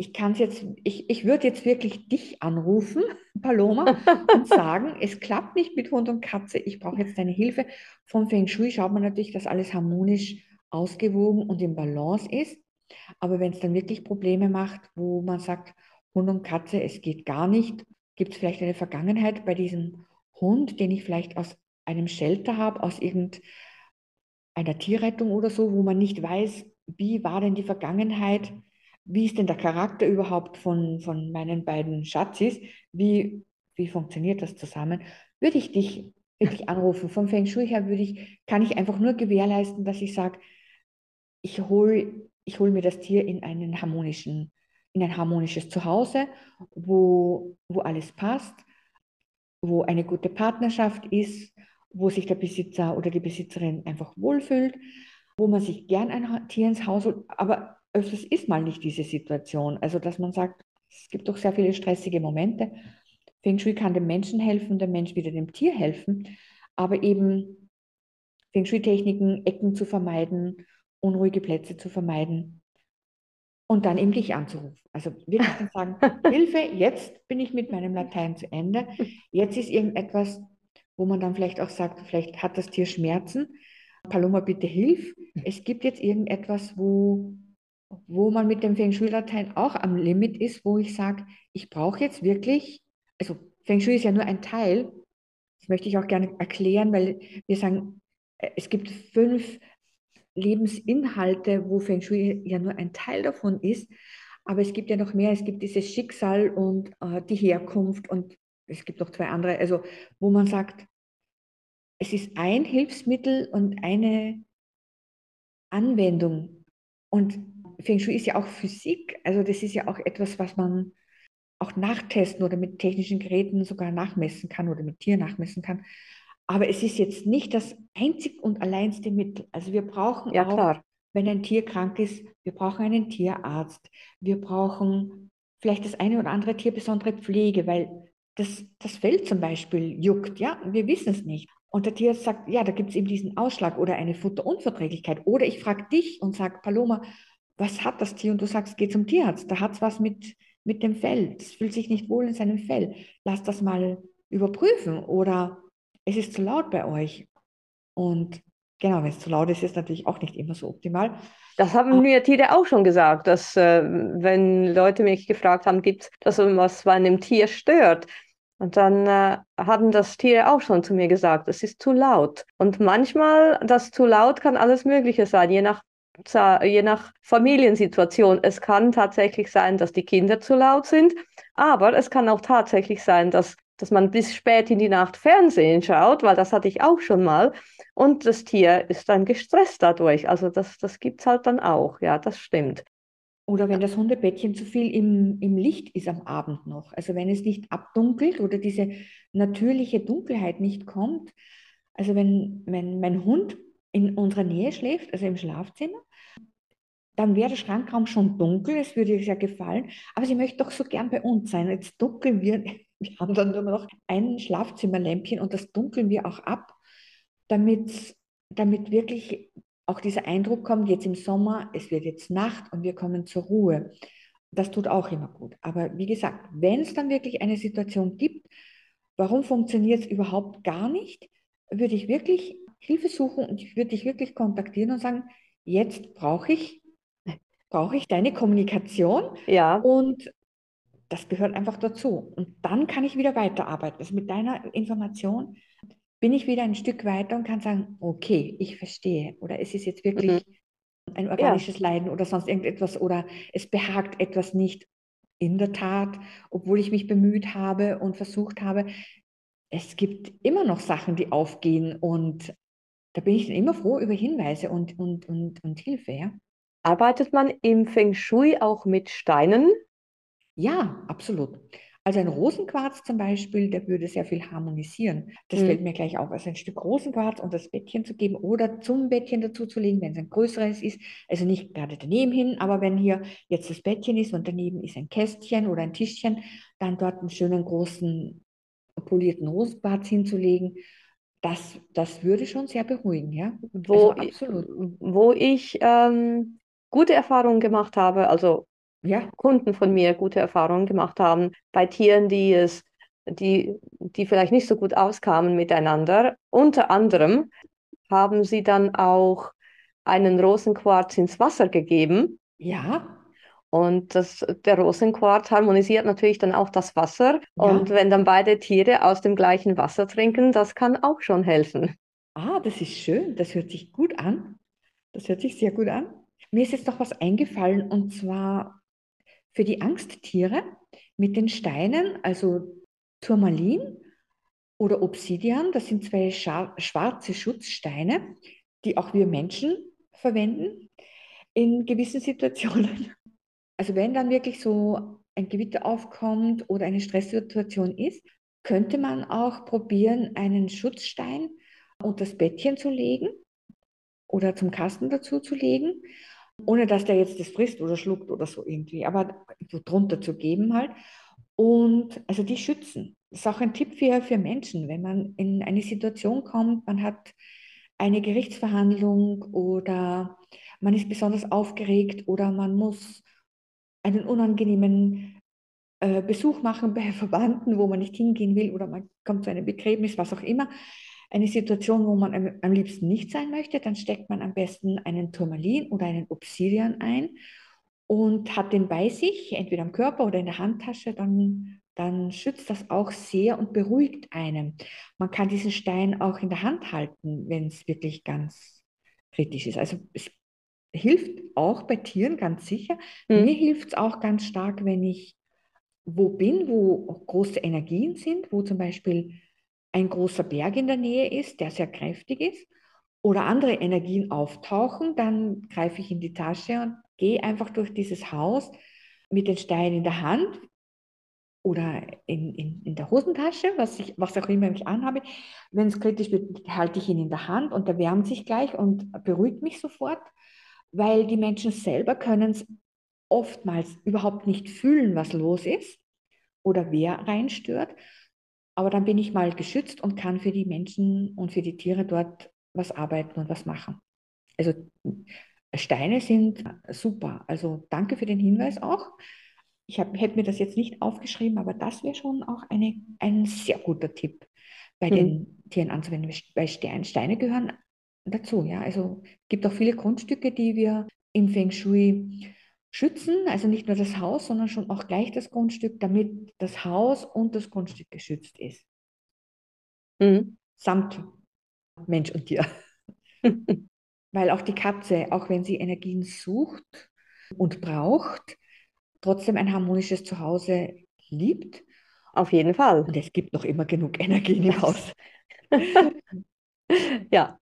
ich kann es jetzt, ich, ich würde jetzt wirklich dich anrufen, Paloma, und sagen, es klappt nicht mit Hund und Katze, ich brauche jetzt deine Hilfe. Vom Feng Shui schaut man natürlich, dass alles harmonisch ausgewogen und im Balance ist. Aber wenn es dann wirklich Probleme macht, wo man sagt, Hund und Katze, es geht gar nicht, gibt es vielleicht eine Vergangenheit bei diesem Hund, den ich vielleicht aus einem Shelter habe, aus irgendeiner Tierrettung oder so, wo man nicht weiß, wie war denn die Vergangenheit, wie ist denn der Charakter überhaupt von, von meinen beiden Schatzis, wie, wie funktioniert das zusammen, würde ich dich wirklich anrufen. Vom Feng Shui her würde ich, kann ich einfach nur gewährleisten, dass ich sage, ich hole ich hol mir das Tier in einen harmonischen, in ein harmonisches Zuhause, wo, wo alles passt, wo eine gute Partnerschaft ist, wo sich der Besitzer oder die Besitzerin einfach wohlfühlt, wo man sich gern ein Tier ins Haus holt, aber öfters ist mal nicht diese Situation. Also, dass man sagt, es gibt doch sehr viele stressige Momente. Feng Shui kann dem Menschen helfen, der Mensch wieder dem Tier helfen, aber eben Feng Shui-Techniken, Ecken zu vermeiden, unruhige Plätze zu vermeiden und dann eben dich anzurufen. Also wirklich zu sagen, Hilfe, jetzt bin ich mit meinem Latein zu Ende. Jetzt ist irgendetwas, wo man dann vielleicht auch sagt, vielleicht hat das Tier Schmerzen. Paloma, bitte hilf. Es gibt jetzt irgendetwas, wo wo man mit dem Feng Shui-Latein auch am Limit ist, wo ich sage, ich brauche jetzt wirklich, also Feng Shui ist ja nur ein Teil, das möchte ich auch gerne erklären, weil wir sagen, äh, es gibt fünf Lebensinhalte, wo Feng Shui ja nur ein Teil davon ist, aber es gibt ja noch mehr, es gibt dieses Schicksal und äh, die Herkunft und es gibt noch zwei andere, also wo man sagt, es ist ein Hilfsmittel und eine Anwendung. Und Feng Shui ist ja auch Physik, also das ist ja auch etwas, was man auch nachtesten oder mit technischen Geräten sogar nachmessen kann oder mit Tieren nachmessen kann. Aber es ist jetzt nicht das einzig und alleinste Mittel. Also wir brauchen ja, auch klar. wenn ein Tier krank ist, wir brauchen einen Tierarzt. Wir brauchen vielleicht das eine oder andere Tier besondere Pflege, weil das, das Fell zum Beispiel juckt, ja, wir wissen es nicht. Und der Tierarzt sagt, ja, da gibt es eben diesen Ausschlag oder eine Futterunverträglichkeit. Oder ich frage dich und sage, Paloma, was hat das Tier? Und du sagst, geh zum Tierarzt, da hat es was mit, mit dem Fell. Es fühlt sich nicht wohl in seinem Fell. Lass das mal überprüfen. Oder es ist zu laut bei euch. Und genau, wenn es zu laut ist, ist es natürlich auch nicht immer so optimal. Das haben ah. mir Tiere auch schon gesagt, dass äh, wenn Leute mich gefragt haben, gibt es das, was bei einem Tier stört, und dann äh, haben das Tiere auch schon zu mir gesagt, es ist zu laut. Und manchmal, das zu laut kann alles Mögliche sein, je nach, je nach Familiensituation. Es kann tatsächlich sein, dass die Kinder zu laut sind, aber es kann auch tatsächlich sein, dass, dass man bis spät in die Nacht Fernsehen schaut, weil das hatte ich auch schon mal. Und das Tier ist dann gestresst dadurch. Also das, das gibt es halt dann auch. Ja, das stimmt. Oder wenn das Hundebettchen zu viel im, im Licht ist am Abend noch. Also wenn es nicht abdunkelt oder diese natürliche Dunkelheit nicht kommt. Also wenn, wenn mein Hund in unserer Nähe schläft, also im Schlafzimmer, dann wäre der Schrankraum schon dunkel, es würde ihr sehr gefallen, aber sie möchte doch so gern bei uns sein. Jetzt dunkeln wir, wir haben dann nur noch ein Schlafzimmerlämpchen und das dunkeln wir auch ab, damit, damit wirklich auch dieser Eindruck kommt, jetzt im Sommer, es wird jetzt Nacht und wir kommen zur Ruhe. Das tut auch immer gut. Aber wie gesagt, wenn es dann wirklich eine Situation gibt, warum funktioniert es überhaupt gar nicht, würde ich wirklich Hilfe suchen und ich würde dich wirklich kontaktieren und sagen, jetzt brauche ich, brauche ich deine Kommunikation. Ja. Und das gehört einfach dazu. Und dann kann ich wieder weiterarbeiten. Also mit deiner Information bin ich wieder ein Stück weiter und kann sagen, okay, ich verstehe. Oder es ist jetzt wirklich mhm. ein organisches ja. Leiden oder sonst irgendetwas oder es behagt etwas nicht. In der Tat, obwohl ich mich bemüht habe und versucht habe, es gibt immer noch Sachen, die aufgehen und da bin ich dann immer froh über Hinweise und, und, und, und Hilfe. Ja? Arbeitet man im Feng Shui auch mit Steinen? Ja, absolut. Also ein Rosenquarz zum Beispiel, der würde sehr viel harmonisieren. Das mhm. fällt mir gleich auf. Also ein Stück Rosenquarz und das Bettchen zu geben oder zum Bettchen dazu zu legen, wenn es ein größeres ist. Also nicht gerade daneben hin, aber wenn hier jetzt das Bettchen ist und daneben ist ein Kästchen oder ein Tischchen, dann dort einen schönen großen polierten Rosenquarz hinzulegen. Das, das würde schon sehr beruhigen, ja. Wo, also absolut. wo ich ähm, gute Erfahrungen gemacht habe, also ja. Kunden von mir gute Erfahrungen gemacht haben bei Tieren, die es, die, die vielleicht nicht so gut auskamen miteinander. Unter anderem haben sie dann auch einen Rosenquarz ins Wasser gegeben. Ja. Und das, der Rosenquarz harmonisiert natürlich dann auch das Wasser. Ja. Und wenn dann beide Tiere aus dem gleichen Wasser trinken, das kann auch schon helfen. Ah, das ist schön. Das hört sich gut an. Das hört sich sehr gut an. Mir ist jetzt noch was eingefallen und zwar für die Angsttiere mit den Steinen, also Turmalin oder Obsidian. Das sind zwei schwarze Schutzsteine, die auch wir Menschen verwenden in gewissen Situationen. Also wenn dann wirklich so ein Gewitter aufkommt oder eine Stresssituation ist, könnte man auch probieren, einen Schutzstein unter das Bettchen zu legen oder zum Kasten dazu zu legen ohne dass der jetzt das frisst oder schluckt oder so irgendwie, aber so drunter zu geben halt. Und also die schützen. Das ist auch ein Tipp für, für Menschen, wenn man in eine Situation kommt, man hat eine Gerichtsverhandlung oder man ist besonders aufgeregt oder man muss einen unangenehmen äh, Besuch machen bei Verwandten, wo man nicht hingehen will oder man kommt zu einem Begräbnis, was auch immer eine Situation, wo man am, liebsten nicht sein möchte, dann steckt man am besten einen Turmalin oder einen Obsidian ein und hat den bei sich, entweder am Körper oder in der Handtasche, dann, dann schützt das auch sehr und beruhigt einen. Man kann diesen Stein auch in der Hand halten, wenn es wirklich ganz kritisch ist. Also es hilft auch bei Tieren ganz sicher. Mhm. Mir hilft es auch ganz stark, wenn ich wo bin, wo große Energien sind, wo zum Beispiel ein großer Berg in der Nähe ist, der sehr kräftig ist, oder andere Energien auftauchen, dann greife ich in die Tasche und gehe einfach durch dieses Haus mit den Steinen in der Hand oder in, in, in der Hosentasche, was, ich, was auch immer ich anhabe. Wenn es kritisch wird, halte ich ihn in der Hand und der wärmt sich gleich und beruhigt mich sofort. weil die Menschen selber können es oftmals überhaupt nicht fühlen, was los ist oder wer reinstört. Aber dann bin ich mal geschützt und kann für die Menschen und für die Tiere dort was arbeiten und was machen. Also Steine sind super. Also danke für den Hinweis auch. Ich hab, hätte mir das jetzt nicht aufgeschrieben, aber das wäre schon auch eine, ein sehr guter Tipp bei hm. den Tieren anzuwenden. Weil Steine, Steine gehören dazu. Ja? Also es gibt auch viele Grundstücke, die wir im Feng Shui schützen, also nicht nur das Haus, sondern schon auch gleich das Grundstück, damit das Haus und das Grundstück geschützt ist. Mhm. Samt Mensch und Tier. Weil auch die Katze, auch wenn sie Energien sucht und braucht, trotzdem ein harmonisches Zuhause liebt. Auf jeden Fall. Und es gibt noch immer genug Energien im Haus. ja,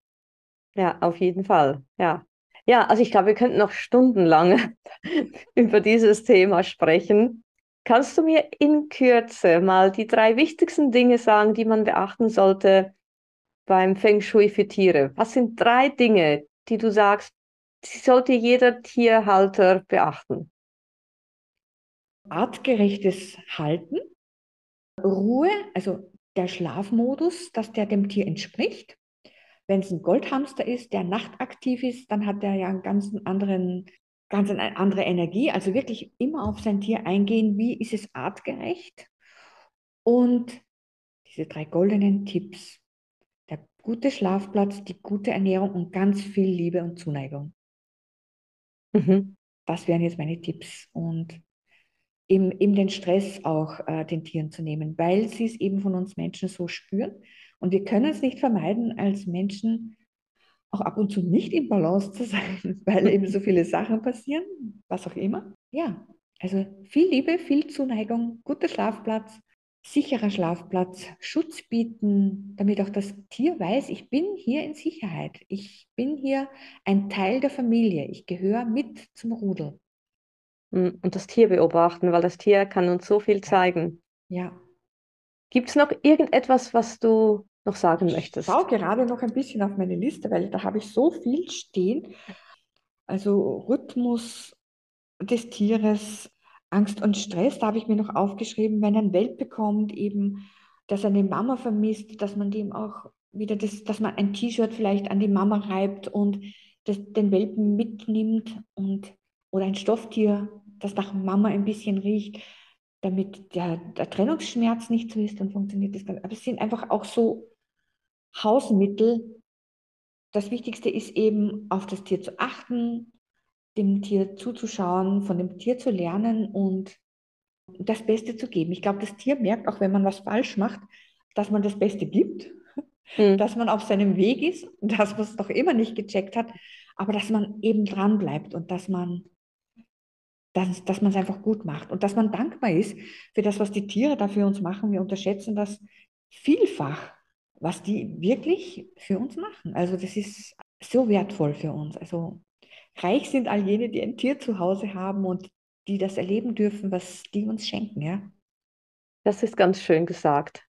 ja, auf jeden Fall. Ja. Ja, also ich glaube, wir könnten noch stundenlang über dieses Thema sprechen. Kannst du mir in Kürze mal die drei wichtigsten Dinge sagen, die man beachten sollte beim Feng Shui für Tiere? Was sind drei Dinge, die du sagst, die sollte jeder Tierhalter beachten? Artgerechtes Halten, Ruhe, also der Schlafmodus, dass der dem Tier entspricht. Wenn es ein Goldhamster ist, der nachtaktiv ist, dann hat er ja einen ganz anderen, ganz eine andere Energie. Also wirklich immer auf sein Tier eingehen, wie ist es artgerecht. Und diese drei goldenen Tipps. Der gute Schlafplatz, die gute Ernährung und ganz viel Liebe und Zuneigung. Mhm. Das wären jetzt meine Tipps. Und eben, eben den Stress auch äh, den Tieren zu nehmen, weil sie es eben von uns Menschen so spüren. Und wir können es nicht vermeiden, als Menschen auch ab und zu nicht im Balance zu sein, weil eben so viele Sachen passieren, was auch immer. Ja, also viel Liebe, viel Zuneigung, guter Schlafplatz, sicherer Schlafplatz, Schutz bieten, damit auch das Tier weiß, ich bin hier in Sicherheit. Ich bin hier ein Teil der Familie. Ich gehöre mit zum Rudel. Hm, und das Tier beobachten, weil das Tier kann uns so viel zeigen. Ja. Gibt es noch irgendetwas, was du noch sagen möchtest? Ich schaue gerade noch ein bisschen auf meine Liste, weil da habe ich so viel stehen. Also Rhythmus des Tieres, Angst und Stress, da habe ich mir noch aufgeschrieben, wenn ein Welpe bekommt, eben, dass er eine Mama vermisst, dass man dem auch wieder das, dass man ein T-Shirt vielleicht an die Mama reibt und das, den Welpen mitnimmt und oder ein Stofftier, das nach Mama ein bisschen riecht, damit der, der Trennungsschmerz nicht so ist, dann funktioniert das. Aber es sind einfach auch so Hausmittel. Das Wichtigste ist eben, auf das Tier zu achten, dem Tier zuzuschauen, von dem Tier zu lernen und das Beste zu geben. Ich glaube, das Tier merkt, auch wenn man was falsch macht, dass man das Beste gibt, mhm. dass man auf seinem Weg ist, dass man es noch immer nicht gecheckt hat, aber dass man eben dran bleibt und dass man dass, dass man es einfach gut macht und dass man dankbar ist für das, was die Tiere da für uns machen. Wir unterschätzen das vielfach, was die wirklich für uns machen. Also das ist so wertvoll für uns. Also reich sind all jene, die ein Tier zu Hause haben und die das erleben dürfen, was die uns schenken, ja. Das ist ganz schön gesagt.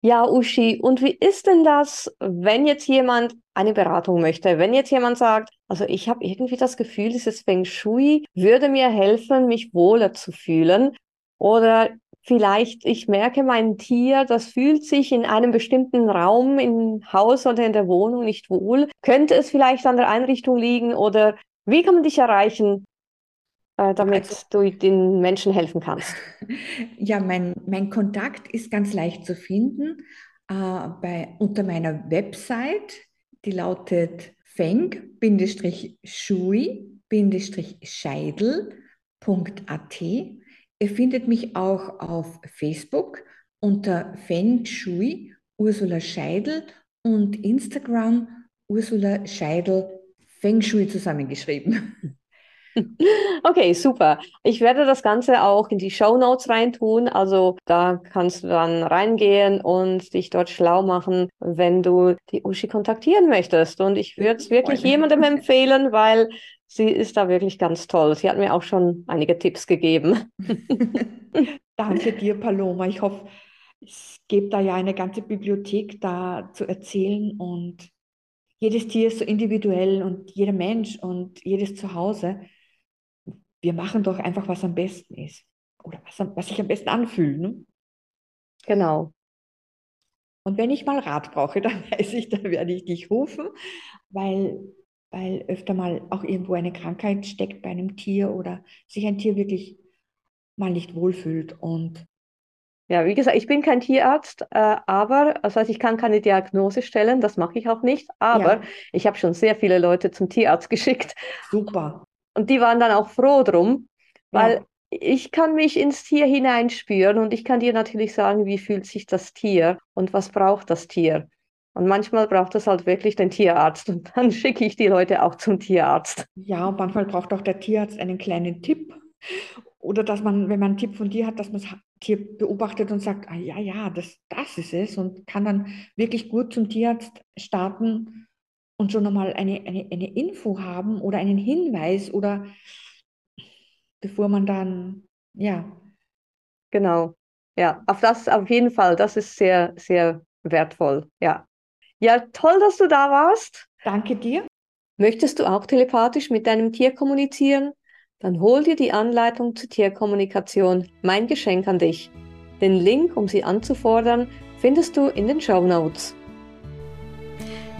Ja, Uschi, und wie ist denn das, wenn jetzt jemand eine Beratung möchte? Wenn jetzt jemand sagt, also ich habe irgendwie das Gefühl, dieses Feng Shui würde mir helfen, mich wohler zu fühlen. Oder vielleicht ich merke, mein Tier, das fühlt sich in einem bestimmten Raum, im Haus oder in der Wohnung nicht wohl. Könnte es vielleicht an der Einrichtung liegen? Oder wie kann man dich erreichen? Äh, damit also, du den Menschen helfen kannst? Ja, mein, mein Kontakt ist ganz leicht zu finden äh, bei, unter meiner Website, die lautet feng-shui-scheidel.at. Ihr findet mich auch auf Facebook unter Feng Shui Ursula Scheidel und Instagram Ursula Scheidel Feng Shui zusammengeschrieben. Okay, super. Ich werde das Ganze auch in die Show Notes reintun. Also da kannst du dann reingehen und dich dort schlau machen, wenn du die Uschi kontaktieren möchtest. Und ich würde es wirklich jemandem empfehlen, weil sie ist da wirklich ganz toll. Sie hat mir auch schon einige Tipps gegeben. Danke dir, Paloma. Ich hoffe, es gibt da ja eine ganze Bibliothek da zu erzählen und jedes Tier ist so individuell und jeder Mensch und jedes Zuhause. Wir machen doch einfach, was am besten ist oder was, was sich am besten anfühlt. Ne? Genau. Und wenn ich mal Rat brauche, dann weiß ich, dann werde ich dich rufen, weil, weil öfter mal auch irgendwo eine Krankheit steckt bei einem Tier oder sich ein Tier wirklich mal nicht wohlfühlt. Und ja, wie gesagt, ich bin kein Tierarzt, äh, aber das heißt, ich kann keine Diagnose stellen, das mache ich auch nicht, aber ja. ich habe schon sehr viele Leute zum Tierarzt geschickt. Super. Und die waren dann auch froh drum, weil ja. ich kann mich ins Tier hineinspüren und ich kann dir natürlich sagen, wie fühlt sich das Tier und was braucht das Tier. Und manchmal braucht es halt wirklich den Tierarzt und dann schicke ich die Leute auch zum Tierarzt. Ja, und manchmal braucht auch der Tierarzt einen kleinen Tipp oder dass man, wenn man einen Tipp von dir hat, dass man das Tier beobachtet und sagt, ah, ja, ja, das, das ist es und kann dann wirklich gut zum Tierarzt starten und schon nochmal eine, eine, eine Info haben oder einen Hinweis oder bevor man dann, ja. Genau, ja, auf das auf jeden Fall, das ist sehr, sehr wertvoll, ja. Ja, toll, dass du da warst. Danke dir. Möchtest du auch telepathisch mit deinem Tier kommunizieren? Dann hol dir die Anleitung zur Tierkommunikation, mein Geschenk an dich. Den Link, um sie anzufordern, findest du in den Show Notes.